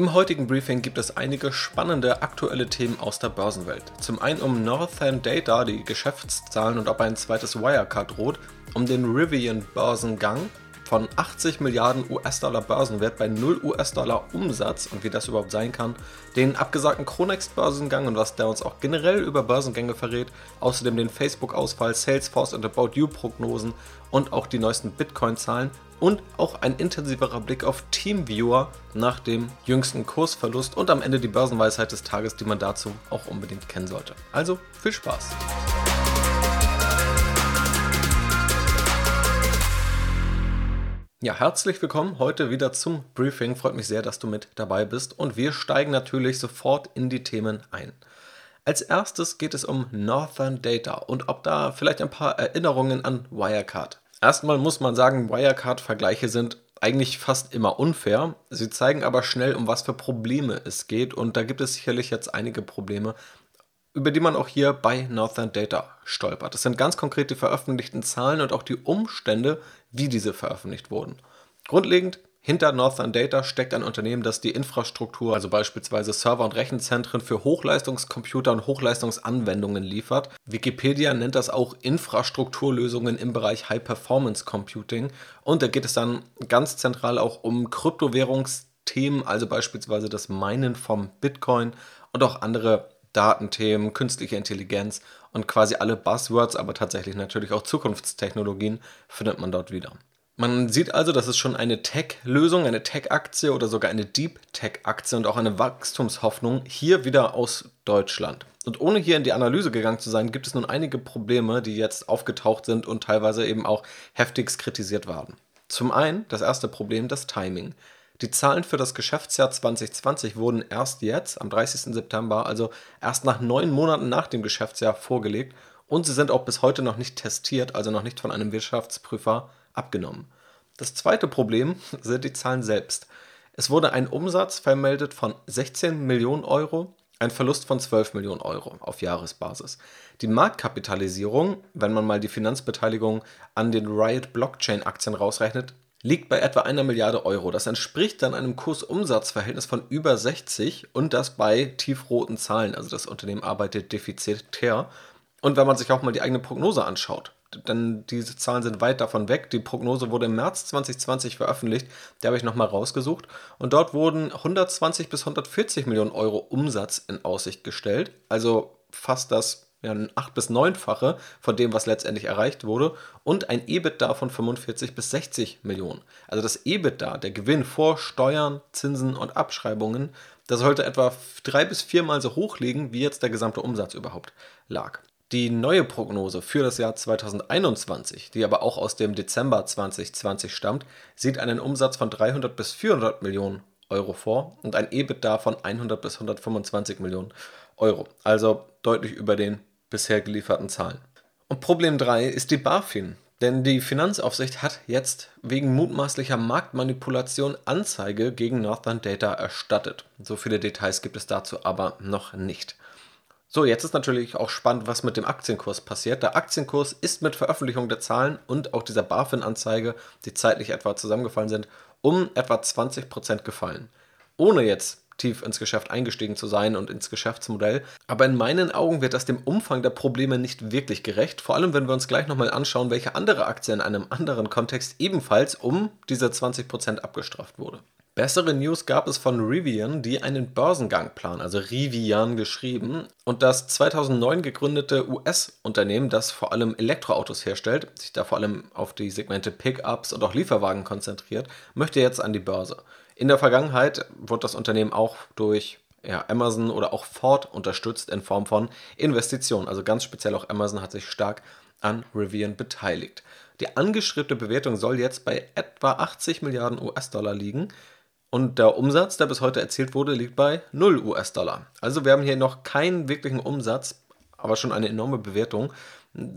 Im heutigen Briefing gibt es einige spannende aktuelle Themen aus der Börsenwelt. Zum einen um Northern Data, die Geschäftszahlen und ob ein zweites Wirecard droht, um den Rivian Börsengang von 80 Milliarden US-Dollar Börsenwert bei 0 US-Dollar Umsatz und wie das überhaupt sein kann, den abgesagten Chronext Börsengang und was der uns auch generell über Börsengänge verrät, außerdem den Facebook-Ausfall, Salesforce und About You Prognosen und auch die neuesten Bitcoin-Zahlen und auch ein intensiverer Blick auf Teamviewer nach dem jüngsten Kursverlust und am Ende die Börsenweisheit des Tages, die man dazu auch unbedingt kennen sollte. Also viel Spaß! Ja, herzlich willkommen heute wieder zum Briefing. Freut mich sehr, dass du mit dabei bist und wir steigen natürlich sofort in die Themen ein. Als erstes geht es um Northern Data und ob da vielleicht ein paar Erinnerungen an Wirecard. Erstmal muss man sagen, Wirecard-Vergleiche sind eigentlich fast immer unfair. Sie zeigen aber schnell, um was für Probleme es geht und da gibt es sicherlich jetzt einige Probleme, über die man auch hier bei Northern Data stolpert. Das sind ganz konkret die veröffentlichten Zahlen und auch die Umstände, wie diese veröffentlicht wurden. Grundlegend hinter Northern Data steckt ein Unternehmen, das die Infrastruktur, also beispielsweise Server- und Rechenzentren für Hochleistungscomputer und Hochleistungsanwendungen liefert. Wikipedia nennt das auch Infrastrukturlösungen im Bereich High Performance Computing. Und da geht es dann ganz zentral auch um Kryptowährungsthemen, also beispielsweise das Minen vom Bitcoin und auch andere Datenthemen, künstliche Intelligenz und quasi alle Buzzwords, aber tatsächlich natürlich auch Zukunftstechnologien findet man dort wieder. Man sieht also, dass es schon eine Tech-Lösung, eine Tech-Aktie oder sogar eine Deep-Tech-Aktie und auch eine Wachstumshoffnung hier wieder aus Deutschland. Und ohne hier in die Analyse gegangen zu sein, gibt es nun einige Probleme, die jetzt aufgetaucht sind und teilweise eben auch heftigst kritisiert werden. Zum einen das erste Problem, das Timing. Die Zahlen für das Geschäftsjahr 2020 wurden erst jetzt, am 30. September, also erst nach neun Monaten nach dem Geschäftsjahr vorgelegt und sie sind auch bis heute noch nicht testiert, also noch nicht von einem Wirtschaftsprüfer abgenommen. Das zweite Problem sind die Zahlen selbst. Es wurde ein Umsatz vermeldet von 16 Millionen Euro, ein Verlust von 12 Millionen Euro auf Jahresbasis. Die Marktkapitalisierung, wenn man mal die Finanzbeteiligung an den Riot Blockchain Aktien rausrechnet, liegt bei etwa einer Milliarde Euro. Das entspricht dann einem Kursumsatzverhältnis von über 60 und das bei tiefroten Zahlen. Also das Unternehmen arbeitet defizitär. Und wenn man sich auch mal die eigene Prognose anschaut, denn diese Zahlen sind weit davon weg. Die Prognose wurde im März 2020 veröffentlicht, die habe ich nochmal rausgesucht. Und dort wurden 120 bis 140 Millionen Euro Umsatz in Aussicht gestellt. Also fast das ja, ein 8- bis 9-fache von dem, was letztendlich erreicht wurde, und ein EBITDA von 45 bis 60 Millionen. Also das EBITDA, der Gewinn vor Steuern, Zinsen und Abschreibungen, das sollte etwa drei bis viermal so hoch liegen, wie jetzt der gesamte Umsatz überhaupt lag. Die neue Prognose für das Jahr 2021, die aber auch aus dem Dezember 2020 stammt, sieht einen Umsatz von 300 bis 400 Millionen Euro vor und ein EBITDA von 100 bis 125 Millionen Euro. Also deutlich über den bisher gelieferten Zahlen. Und Problem 3 ist die BaFin. Denn die Finanzaufsicht hat jetzt wegen mutmaßlicher Marktmanipulation Anzeige gegen Northern Data erstattet. So viele Details gibt es dazu aber noch nicht. So, jetzt ist natürlich auch spannend, was mit dem Aktienkurs passiert. Der Aktienkurs ist mit Veröffentlichung der Zahlen und auch dieser BaFin-Anzeige, die zeitlich etwa zusammengefallen sind, um etwa 20% gefallen. Ohne jetzt tief ins Geschäft eingestiegen zu sein und ins Geschäftsmodell. Aber in meinen Augen wird das dem Umfang der Probleme nicht wirklich gerecht. Vor allem, wenn wir uns gleich nochmal anschauen, welche andere Aktie in einem anderen Kontext ebenfalls um diese 20% abgestraft wurde. Bessere News gab es von Rivian, die einen Börsengang planen, also Rivian geschrieben. Und das 2009 gegründete US-Unternehmen, das vor allem Elektroautos herstellt, sich da vor allem auf die Segmente Pickups und auch Lieferwagen konzentriert, möchte jetzt an die Börse. In der Vergangenheit wurde das Unternehmen auch durch ja, Amazon oder auch Ford unterstützt in Form von Investitionen. Also ganz speziell auch Amazon hat sich stark an Rivian beteiligt. Die angeschriebene Bewertung soll jetzt bei etwa 80 Milliarden US-Dollar liegen. Und der Umsatz, der bis heute erzielt wurde, liegt bei 0 US-Dollar. Also wir haben hier noch keinen wirklichen Umsatz, aber schon eine enorme Bewertung.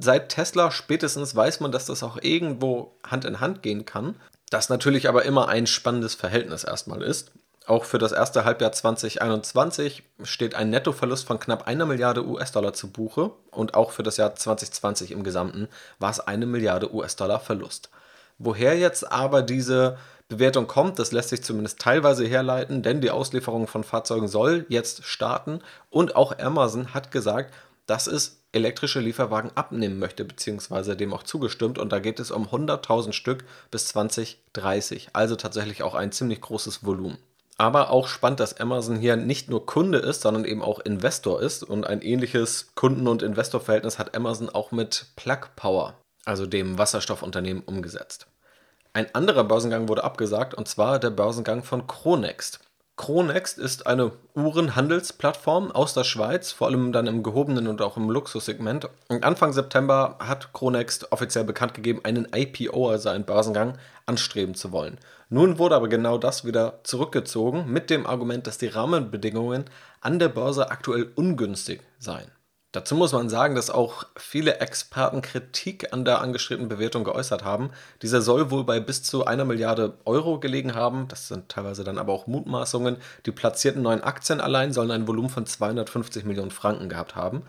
Seit Tesla spätestens weiß man, dass das auch irgendwo Hand in Hand gehen kann. Das natürlich aber immer ein spannendes Verhältnis erstmal ist. Auch für das erste Halbjahr 2021 steht ein Nettoverlust von knapp einer Milliarde US-Dollar zu Buche und auch für das Jahr 2020 im Gesamten war es eine Milliarde US-Dollar Verlust. Woher jetzt aber diese Bewertung kommt, das lässt sich zumindest teilweise herleiten, denn die Auslieferung von Fahrzeugen soll jetzt starten und auch Amazon hat gesagt, dass es elektrische Lieferwagen abnehmen möchte, beziehungsweise dem auch zugestimmt. Und da geht es um 100.000 Stück bis 2030. Also tatsächlich auch ein ziemlich großes Volumen. Aber auch spannend, dass Amazon hier nicht nur Kunde ist, sondern eben auch Investor ist. Und ein ähnliches Kunden- und Investorverhältnis hat Amazon auch mit Plug Power, also dem Wasserstoffunternehmen, umgesetzt. Ein anderer Börsengang wurde abgesagt, und zwar der Börsengang von Cronext. Cronext ist eine Uhrenhandelsplattform aus der Schweiz, vor allem dann im gehobenen und auch im Luxussegment. Anfang September hat Cronext offiziell bekannt gegeben, einen IPO, also einen Börsengang, anstreben zu wollen. Nun wurde aber genau das wieder zurückgezogen mit dem Argument, dass die Rahmenbedingungen an der Börse aktuell ungünstig seien. Dazu muss man sagen, dass auch viele Experten Kritik an der angestrebten Bewertung geäußert haben. Dieser soll wohl bei bis zu einer Milliarde Euro gelegen haben. Das sind teilweise dann aber auch Mutmaßungen. Die platzierten neuen Aktien allein sollen ein Volumen von 250 Millionen Franken gehabt haben.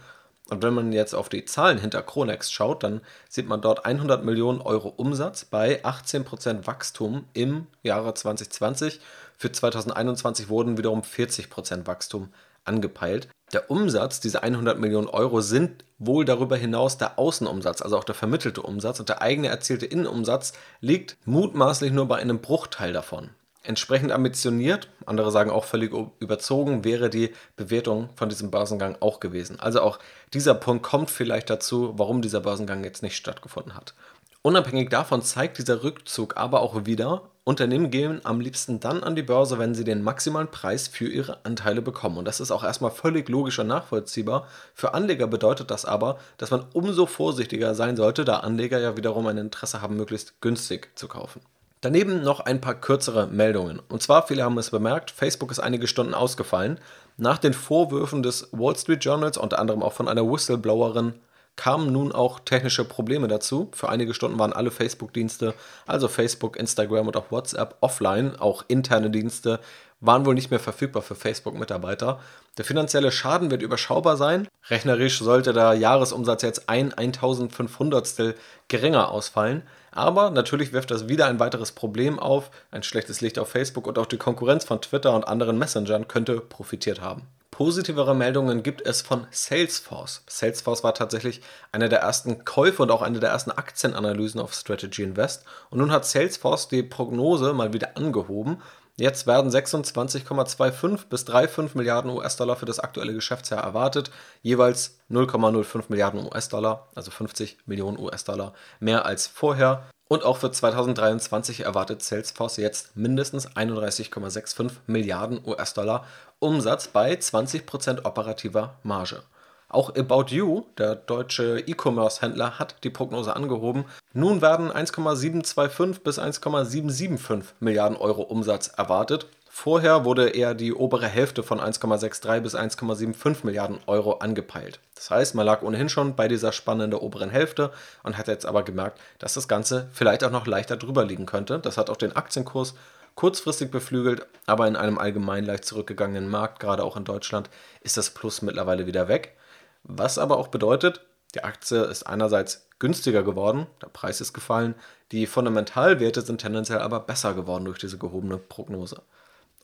Und wenn man jetzt auf die Zahlen hinter Kronex schaut, dann sieht man dort 100 Millionen Euro Umsatz bei 18% Wachstum im Jahre 2020. Für 2021 wurden wiederum 40% Wachstum angepeilt. Der Umsatz, diese 100 Millionen Euro, sind wohl darüber hinaus der Außenumsatz, also auch der vermittelte Umsatz und der eigene erzielte Innenumsatz liegt mutmaßlich nur bei einem Bruchteil davon. Entsprechend ambitioniert, andere sagen auch völlig überzogen, wäre die Bewertung von diesem Börsengang auch gewesen. Also auch dieser Punkt kommt vielleicht dazu, warum dieser Börsengang jetzt nicht stattgefunden hat. Unabhängig davon zeigt dieser Rückzug aber auch wieder, Unternehmen gehen am liebsten dann an die Börse, wenn sie den maximalen Preis für ihre Anteile bekommen. Und das ist auch erstmal völlig logisch und nachvollziehbar. Für Anleger bedeutet das aber, dass man umso vorsichtiger sein sollte, da Anleger ja wiederum ein Interesse haben, möglichst günstig zu kaufen. Daneben noch ein paar kürzere Meldungen. Und zwar, viele haben es bemerkt, Facebook ist einige Stunden ausgefallen. Nach den Vorwürfen des Wall Street Journals, unter anderem auch von einer Whistleblowerin kamen nun auch technische Probleme dazu. Für einige Stunden waren alle Facebook-Dienste, also Facebook, Instagram und auch WhatsApp, offline. Auch interne Dienste waren wohl nicht mehr verfügbar für Facebook-Mitarbeiter. Der finanzielle Schaden wird überschaubar sein. Rechnerisch sollte der Jahresumsatz jetzt ein 1500 geringer ausfallen. Aber natürlich wirft das wieder ein weiteres Problem auf. Ein schlechtes Licht auf Facebook und auch die Konkurrenz von Twitter und anderen Messengern könnte profitiert haben. Positivere Meldungen gibt es von Salesforce. Salesforce war tatsächlich einer der ersten Käufe und auch eine der ersten Aktienanalysen auf Strategy Invest. Und nun hat Salesforce die Prognose mal wieder angehoben. Jetzt werden 26,25 bis 3,5 Milliarden US-Dollar für das aktuelle Geschäftsjahr erwartet, jeweils 0,05 Milliarden US-Dollar, also 50 Millionen US-Dollar mehr als vorher. Und auch für 2023 erwartet Salesforce jetzt mindestens 31,65 Milliarden US-Dollar Umsatz bei 20% operativer Marge. Auch About You, der deutsche E-Commerce-Händler, hat die Prognose angehoben. Nun werden 1,725 bis 1,775 Milliarden Euro Umsatz erwartet. Vorher wurde eher die obere Hälfte von 1,63 bis 1,75 Milliarden Euro angepeilt. Das heißt, man lag ohnehin schon bei dieser Spanne in der oberen Hälfte und hat jetzt aber gemerkt, dass das Ganze vielleicht auch noch leichter drüber liegen könnte. Das hat auch den Aktienkurs kurzfristig beflügelt, aber in einem allgemein leicht zurückgegangenen Markt, gerade auch in Deutschland, ist das Plus mittlerweile wieder weg. Was aber auch bedeutet, die Aktie ist einerseits günstiger geworden, der Preis ist gefallen, die Fundamentalwerte sind tendenziell aber besser geworden durch diese gehobene Prognose.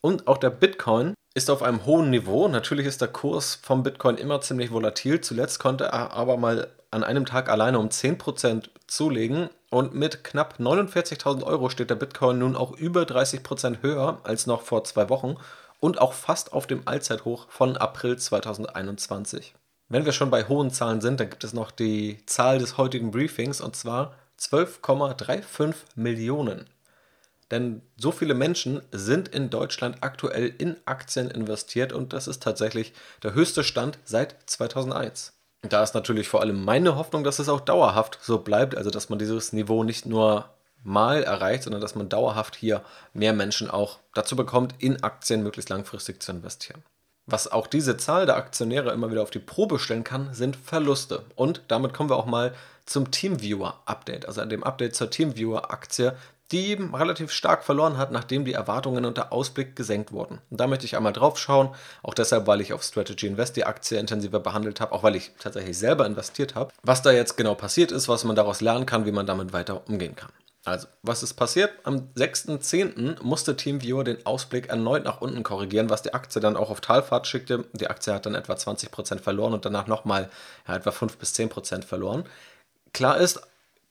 Und auch der Bitcoin ist auf einem hohen Niveau. Natürlich ist der Kurs vom Bitcoin immer ziemlich volatil. Zuletzt konnte er aber mal an einem Tag alleine um 10% zulegen und mit knapp 49.000 Euro steht der Bitcoin nun auch über 30% höher als noch vor zwei Wochen und auch fast auf dem Allzeithoch von April 2021. Wenn wir schon bei hohen Zahlen sind, dann gibt es noch die Zahl des heutigen Briefings und zwar 12,35 Millionen. Denn so viele Menschen sind in Deutschland aktuell in Aktien investiert und das ist tatsächlich der höchste Stand seit 2001. Da ist natürlich vor allem meine Hoffnung, dass es auch dauerhaft so bleibt, also dass man dieses Niveau nicht nur mal erreicht, sondern dass man dauerhaft hier mehr Menschen auch dazu bekommt, in Aktien möglichst langfristig zu investieren. Was auch diese Zahl der Aktionäre immer wieder auf die Probe stellen kann, sind Verluste. Und damit kommen wir auch mal zum Teamviewer-Update, also an dem Update zur Teamviewer-Aktie, die relativ stark verloren hat, nachdem die Erwartungen und der Ausblick gesenkt wurden. Und da möchte ich einmal drauf schauen, auch deshalb, weil ich auf Strategy Invest die Aktie intensiver behandelt habe, auch weil ich tatsächlich selber investiert habe, was da jetzt genau passiert ist, was man daraus lernen kann, wie man damit weiter umgehen kann. Also, was ist passiert? Am 6.10. musste TeamViewer den Ausblick erneut nach unten korrigieren, was die Aktie dann auch auf Talfahrt schickte. Die Aktie hat dann etwa 20% verloren und danach nochmal ja, etwa 5 bis 10% verloren. Klar ist,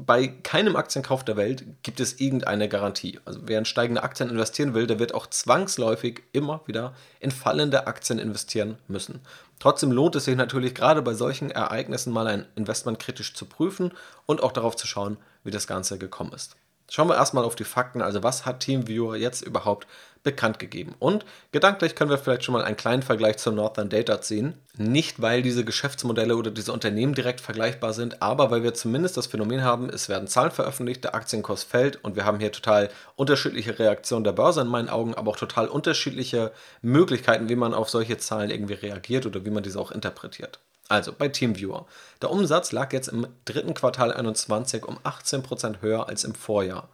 bei keinem Aktienkauf der Welt gibt es irgendeine Garantie. Also wer in steigende Aktien investieren will, der wird auch zwangsläufig immer wieder in fallende Aktien investieren müssen. Trotzdem lohnt es sich natürlich gerade bei solchen Ereignissen mal ein Investment kritisch zu prüfen und auch darauf zu schauen, wie das Ganze gekommen ist. Schauen wir erstmal auf die Fakten, also was hat TeamViewer jetzt überhaupt bekannt gegeben. Und gedanklich können wir vielleicht schon mal einen kleinen Vergleich zur Northern Data ziehen. Nicht, weil diese Geschäftsmodelle oder diese Unternehmen direkt vergleichbar sind, aber weil wir zumindest das Phänomen haben, es werden Zahlen veröffentlicht, der Aktienkurs fällt und wir haben hier total unterschiedliche Reaktionen der Börse in meinen Augen, aber auch total unterschiedliche Möglichkeiten, wie man auf solche Zahlen irgendwie reagiert oder wie man diese auch interpretiert. Also bei TeamViewer. Der Umsatz lag jetzt im dritten Quartal 21 um 18% höher als im Vorjahr.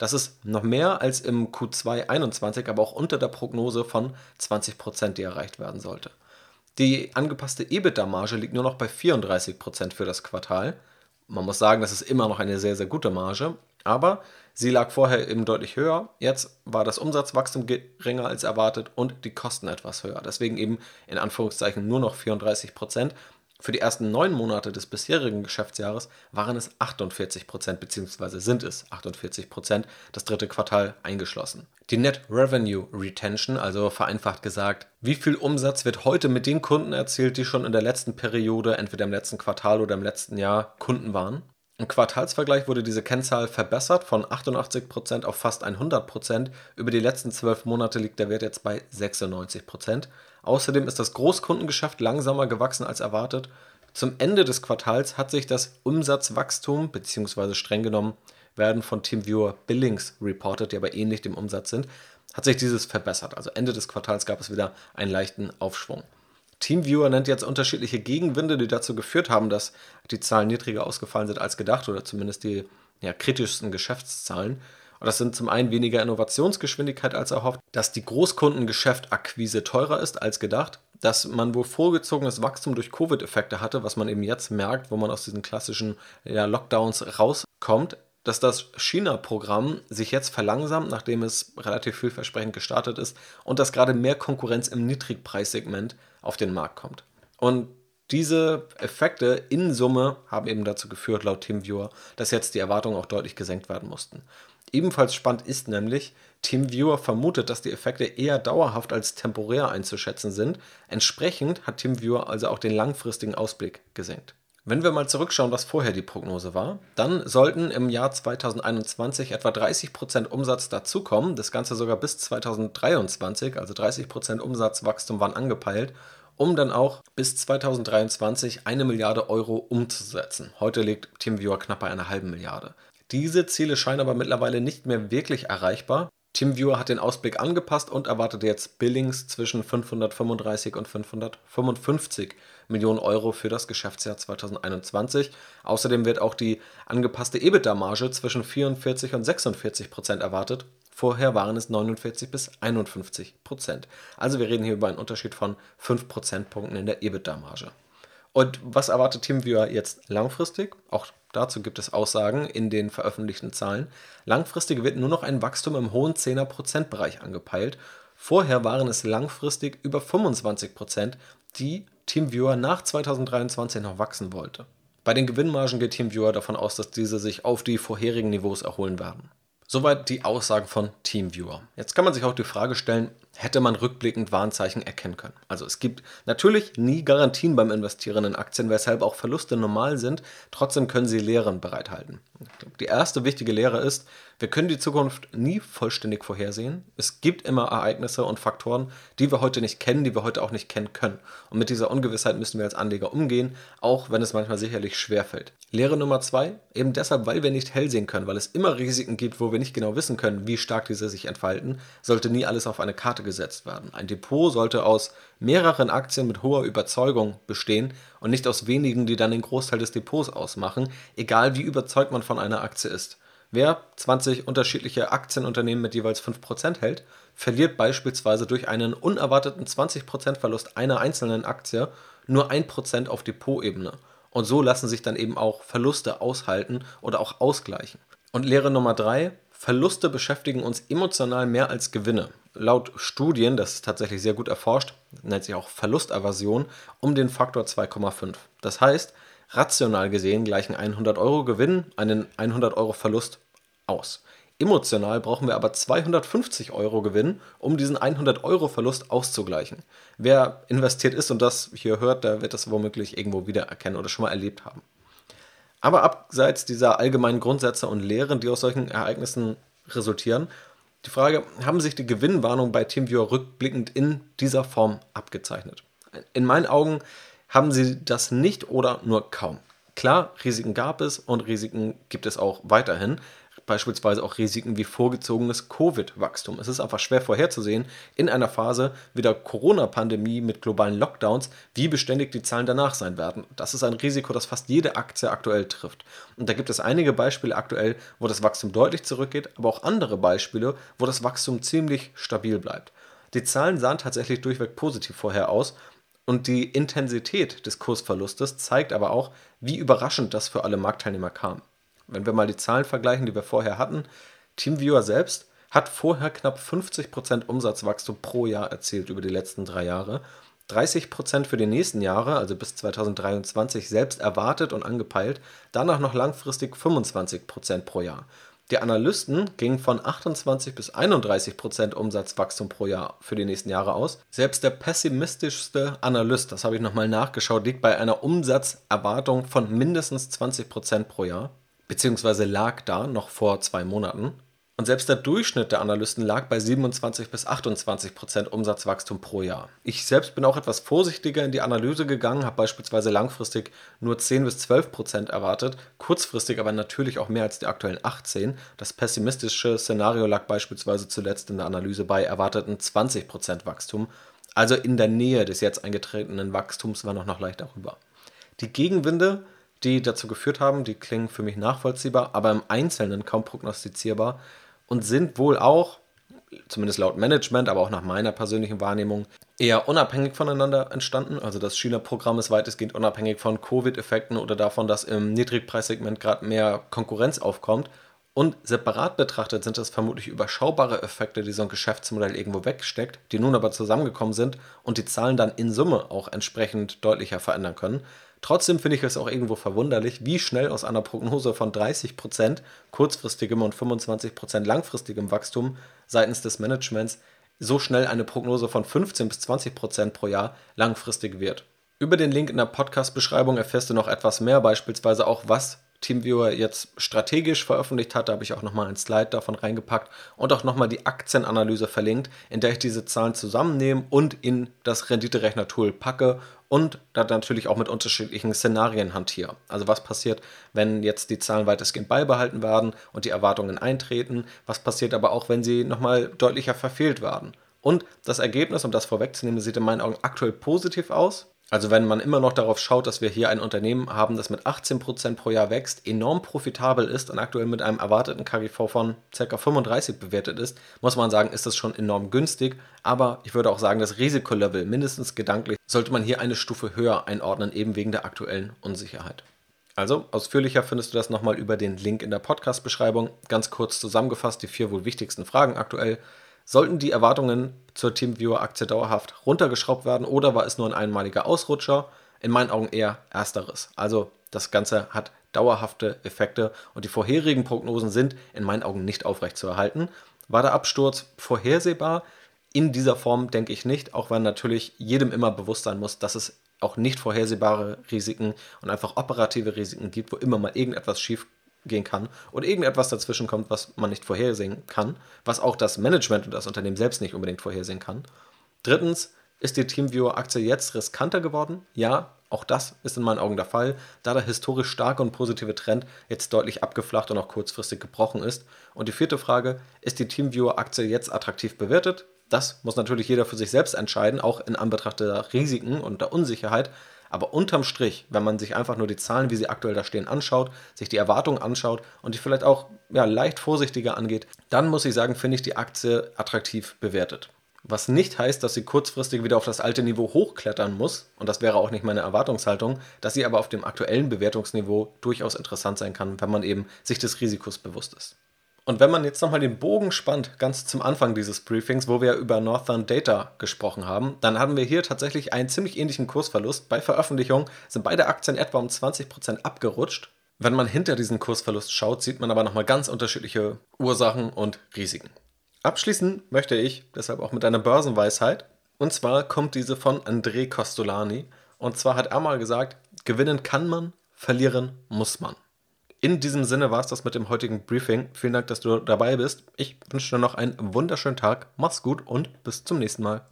Das ist noch mehr als im Q2 21, aber auch unter der Prognose von 20%, die erreicht werden sollte. Die angepasste EBITDA-Marge liegt nur noch bei 34% für das Quartal. Man muss sagen, das ist immer noch eine sehr, sehr gute Marge, aber sie lag vorher eben deutlich höher. Jetzt war das Umsatzwachstum geringer als erwartet und die Kosten etwas höher. Deswegen eben in Anführungszeichen nur noch 34%. Für die ersten neun Monate des bisherigen Geschäftsjahres waren es 48 Prozent bzw. sind es 48 Prozent, das dritte Quartal eingeschlossen. Die Net Revenue Retention, also vereinfacht gesagt, wie viel Umsatz wird heute mit den Kunden erzielt, die schon in der letzten Periode, entweder im letzten Quartal oder im letzten Jahr Kunden waren. Im Quartalsvergleich wurde diese Kennzahl verbessert von 88% auf fast 100%. Über die letzten zwölf Monate liegt der Wert jetzt bei 96%. Außerdem ist das Großkundengeschäft langsamer gewachsen als erwartet. Zum Ende des Quartals hat sich das Umsatzwachstum, beziehungsweise streng genommen werden von TeamViewer Billings reported, die aber ähnlich dem Umsatz sind, hat sich dieses verbessert. Also Ende des Quartals gab es wieder einen leichten Aufschwung. TeamViewer nennt jetzt unterschiedliche Gegenwinde, die dazu geführt haben, dass die Zahlen niedriger ausgefallen sind als gedacht oder zumindest die ja, kritischsten Geschäftszahlen. Und das sind zum einen weniger Innovationsgeschwindigkeit als erhofft, dass die Großkundengeschäftakquise teurer ist als gedacht, dass man wohl vorgezogenes Wachstum durch Covid-Effekte hatte, was man eben jetzt merkt, wo man aus diesen klassischen ja, Lockdowns rauskommt, dass das China-Programm sich jetzt verlangsamt, nachdem es relativ vielversprechend gestartet ist und dass gerade mehr Konkurrenz im Niedrigpreissegment auf den Markt kommt. Und diese Effekte in Summe haben eben dazu geführt, laut TeamViewer, dass jetzt die Erwartungen auch deutlich gesenkt werden mussten. Ebenfalls spannend ist nämlich, TeamViewer vermutet, dass die Effekte eher dauerhaft als temporär einzuschätzen sind. Entsprechend hat TeamViewer also auch den langfristigen Ausblick gesenkt. Wenn wir mal zurückschauen, was vorher die Prognose war, dann sollten im Jahr 2021 etwa 30% Umsatz dazukommen, das Ganze sogar bis 2023, also 30% Umsatzwachstum waren angepeilt, um dann auch bis 2023 eine Milliarde Euro umzusetzen. Heute liegt TeamViewer knapp bei einer halben Milliarde. Diese Ziele scheinen aber mittlerweile nicht mehr wirklich erreichbar. TeamViewer hat den Ausblick angepasst und erwartet jetzt Billings zwischen 535 und 555 Millionen Euro für das Geschäftsjahr 2021. Außerdem wird auch die angepasste EBITDA-Marge zwischen 44 und 46 Prozent erwartet. Vorher waren es 49 bis 51 Prozent. Also wir reden hier über einen Unterschied von 5 Prozentpunkten in der EBITDA-Marge. Und was erwartet TeamViewer jetzt langfristig? Auch dazu gibt es Aussagen in den veröffentlichten Zahlen. Langfristig wird nur noch ein Wachstum im hohen 10er-Prozent-Bereich angepeilt. Vorher waren es langfristig über 25 Prozent, die TeamViewer nach 2023 noch wachsen wollte. Bei den Gewinnmargen geht TeamViewer davon aus, dass diese sich auf die vorherigen Niveaus erholen werden. Soweit die Aussagen von TeamViewer. Jetzt kann man sich auch die Frage stellen, hätte man rückblickend Warnzeichen erkennen können. Also es gibt natürlich nie Garantien beim Investieren in Aktien, weshalb auch Verluste normal sind. Trotzdem können sie Lehren bereithalten. Die erste wichtige Lehre ist, wir können die Zukunft nie vollständig vorhersehen. Es gibt immer Ereignisse und Faktoren, die wir heute nicht kennen, die wir heute auch nicht kennen können. Und mit dieser Ungewissheit müssen wir als Anleger umgehen, auch wenn es manchmal sicherlich schwerfällt. Lehre Nummer zwei, eben deshalb, weil wir nicht hell sehen können, weil es immer Risiken gibt, wo wir nicht genau wissen können, wie stark diese sich entfalten, sollte nie alles auf eine Karte gesetzt werden. Ein Depot sollte aus mehreren Aktien mit hoher Überzeugung bestehen und nicht aus wenigen, die dann den Großteil des Depots ausmachen, egal wie überzeugt man von einer Aktie ist. Wer 20 unterschiedliche Aktienunternehmen mit jeweils 5% hält, verliert beispielsweise durch einen unerwarteten 20% Verlust einer einzelnen Aktie nur 1% auf Depotebene. Und so lassen sich dann eben auch Verluste aushalten oder auch ausgleichen. Und Lehre Nummer drei, Verluste beschäftigen uns emotional mehr als Gewinne. Laut Studien, das ist tatsächlich sehr gut erforscht, nennt sich auch Verlustaversion, um den Faktor 2,5. Das heißt, rational gesehen gleichen 100 Euro Gewinn einen 100 Euro Verlust aus. Emotional brauchen wir aber 250 Euro Gewinn, um diesen 100 Euro Verlust auszugleichen. Wer investiert ist und das hier hört, der wird das womöglich irgendwo wiedererkennen oder schon mal erlebt haben. Aber abseits dieser allgemeinen Grundsätze und Lehren, die aus solchen Ereignissen resultieren, die Frage, haben sich die Gewinnwarnungen bei TeamViewer rückblickend in dieser Form abgezeichnet? In meinen Augen haben sie das nicht oder nur kaum. Klar, Risiken gab es und Risiken gibt es auch weiterhin beispielsweise auch Risiken wie vorgezogenes Covid-Wachstum. Es ist einfach schwer vorherzusehen in einer Phase wie der Corona-Pandemie mit globalen Lockdowns, wie beständig die Zahlen danach sein werden. Das ist ein Risiko, das fast jede Aktie aktuell trifft. Und da gibt es einige Beispiele aktuell, wo das Wachstum deutlich zurückgeht, aber auch andere Beispiele, wo das Wachstum ziemlich stabil bleibt. Die Zahlen sahen tatsächlich durchweg positiv vorher aus und die Intensität des Kursverlustes zeigt aber auch, wie überraschend das für alle Marktteilnehmer kam. Wenn wir mal die Zahlen vergleichen, die wir vorher hatten, TeamViewer selbst hat vorher knapp 50% Umsatzwachstum pro Jahr erzielt über die letzten drei Jahre. 30% für die nächsten Jahre, also bis 2023, selbst erwartet und angepeilt, danach noch langfristig 25% pro Jahr. Die Analysten gingen von 28 bis 31% Umsatzwachstum pro Jahr für die nächsten Jahre aus. Selbst der pessimistischste Analyst, das habe ich nochmal nachgeschaut, liegt bei einer Umsatzerwartung von mindestens 20% pro Jahr beziehungsweise lag da noch vor zwei Monaten. Und selbst der Durchschnitt der Analysten lag bei 27 bis 28 Prozent Umsatzwachstum pro Jahr. Ich selbst bin auch etwas vorsichtiger in die Analyse gegangen, habe beispielsweise langfristig nur 10 bis 12 Prozent erwartet, kurzfristig aber natürlich auch mehr als die aktuellen 18. Das pessimistische Szenario lag beispielsweise zuletzt in der Analyse bei erwarteten 20 Prozent Wachstum. Also in der Nähe des jetzt eingetretenen Wachstums war noch, noch leicht darüber. Die Gegenwinde die dazu geführt haben, die klingen für mich nachvollziehbar, aber im Einzelnen kaum prognostizierbar und sind wohl auch, zumindest laut Management, aber auch nach meiner persönlichen Wahrnehmung, eher unabhängig voneinander entstanden. Also das China-Programm ist weitestgehend unabhängig von Covid-Effekten oder davon, dass im Niedrigpreissegment gerade mehr Konkurrenz aufkommt. Und separat betrachtet sind das vermutlich überschaubare Effekte, die so ein Geschäftsmodell irgendwo wegsteckt, die nun aber zusammengekommen sind und die Zahlen dann in Summe auch entsprechend deutlicher verändern können. Trotzdem finde ich es auch irgendwo verwunderlich, wie schnell aus einer Prognose von 30% kurzfristigem und 25% langfristigem Wachstum seitens des Managements so schnell eine Prognose von 15 bis 20% pro Jahr langfristig wird. Über den Link in der Podcast-Beschreibung erfährst du noch etwas mehr, beispielsweise auch, was TeamViewer jetzt strategisch veröffentlicht hat. Da habe ich auch nochmal ein Slide davon reingepackt und auch nochmal die Aktienanalyse verlinkt, in der ich diese Zahlen zusammennehme und in das Renditerechner-Tool packe und da natürlich auch mit unterschiedlichen Szenarien hantiere. Also was passiert, wenn jetzt die Zahlen weitestgehend beibehalten werden und die Erwartungen eintreten? Was passiert aber auch, wenn sie nochmal deutlicher verfehlt werden? Und das Ergebnis, um das vorwegzunehmen, sieht in meinen Augen aktuell positiv aus. Also wenn man immer noch darauf schaut, dass wir hier ein Unternehmen haben, das mit 18% pro Jahr wächst, enorm profitabel ist und aktuell mit einem erwarteten KGV von ca. 35 bewertet ist, muss man sagen, ist das schon enorm günstig. Aber ich würde auch sagen, das Risikolevel, mindestens gedanklich, sollte man hier eine Stufe höher einordnen, eben wegen der aktuellen Unsicherheit. Also, ausführlicher findest du das nochmal über den Link in der Podcast-Beschreibung. Ganz kurz zusammengefasst die vier wohl wichtigsten Fragen aktuell. Sollten die Erwartungen zur TeamViewer-Aktie dauerhaft runtergeschraubt werden oder war es nur ein einmaliger Ausrutscher? In meinen Augen eher ersteres. Also das Ganze hat dauerhafte Effekte und die vorherigen Prognosen sind in meinen Augen nicht aufrechtzuerhalten. War der Absturz vorhersehbar? In dieser Form denke ich nicht, auch wenn natürlich jedem immer bewusst sein muss, dass es auch nicht vorhersehbare Risiken und einfach operative Risiken gibt, wo immer mal irgendetwas schief gehen kann und irgendetwas dazwischen kommt, was man nicht vorhersehen kann, was auch das Management und das Unternehmen selbst nicht unbedingt vorhersehen kann. Drittens, ist die TeamViewer-Aktie jetzt riskanter geworden? Ja, auch das ist in meinen Augen der Fall, da der historisch starke und positive Trend jetzt deutlich abgeflacht und auch kurzfristig gebrochen ist. Und die vierte Frage, ist die TeamViewer-Aktie jetzt attraktiv bewertet? Das muss natürlich jeder für sich selbst entscheiden, auch in Anbetracht der Risiken und der Unsicherheit. Aber unterm Strich, wenn man sich einfach nur die Zahlen, wie sie aktuell da stehen, anschaut, sich die Erwartungen anschaut und die vielleicht auch ja, leicht vorsichtiger angeht, dann muss ich sagen, finde ich die Aktie attraktiv bewertet. Was nicht heißt, dass sie kurzfristig wieder auf das alte Niveau hochklettern muss, und das wäre auch nicht meine Erwartungshaltung, dass sie aber auf dem aktuellen Bewertungsniveau durchaus interessant sein kann, wenn man eben sich des Risikos bewusst ist. Und wenn man jetzt nochmal den Bogen spannt, ganz zum Anfang dieses Briefings, wo wir über Northern Data gesprochen haben, dann hatten wir hier tatsächlich einen ziemlich ähnlichen Kursverlust. Bei Veröffentlichung sind beide Aktien etwa um 20% abgerutscht. Wenn man hinter diesen Kursverlust schaut, sieht man aber nochmal ganz unterschiedliche Ursachen und Risiken. Abschließen möchte ich deshalb auch mit einer Börsenweisheit. Und zwar kommt diese von André Costolani. Und zwar hat er mal gesagt, gewinnen kann man, verlieren muss man. In diesem Sinne war es das mit dem heutigen Briefing. Vielen Dank, dass du dabei bist. Ich wünsche dir noch einen wunderschönen Tag. Mach's gut und bis zum nächsten Mal.